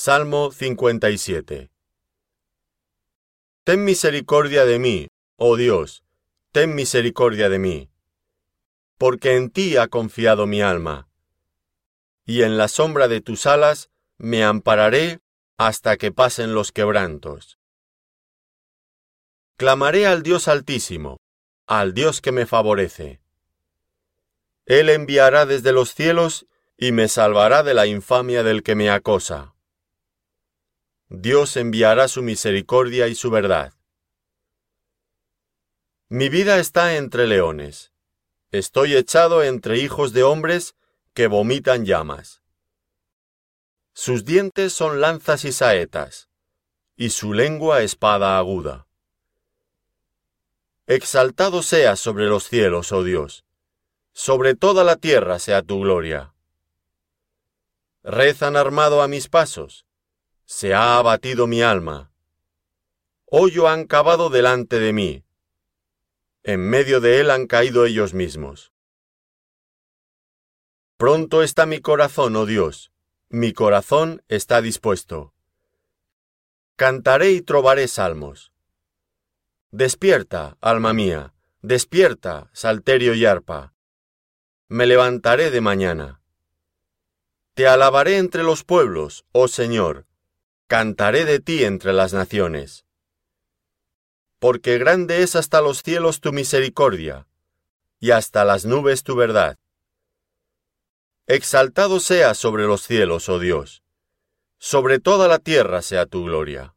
Salmo 57 Ten misericordia de mí, oh Dios, ten misericordia de mí, porque en ti ha confiado mi alma, y en la sombra de tus alas me ampararé hasta que pasen los quebrantos. Clamaré al Dios Altísimo, al Dios que me favorece. Él enviará desde los cielos y me salvará de la infamia del que me acosa. Dios enviará su misericordia y su verdad. Mi vida está entre leones. Estoy echado entre hijos de hombres que vomitan llamas. Sus dientes son lanzas y saetas, y su lengua espada aguda. Exaltado seas sobre los cielos, oh Dios, sobre toda la tierra sea tu gloria. Rezan armado a mis pasos, se ha abatido mi alma. Hoyo han cavado delante de mí, en medio de él han caído ellos mismos. Pronto está mi corazón, oh Dios, mi corazón está dispuesto. Cantaré y trovaré salmos. Despierta, alma mía, despierta, salterio y arpa. Me levantaré de mañana. Te alabaré entre los pueblos, oh Señor, cantaré de ti entre las naciones. Porque grande es hasta los cielos tu misericordia, y hasta las nubes tu verdad. Exaltado sea sobre los cielos, oh Dios, sobre toda la tierra sea tu gloria.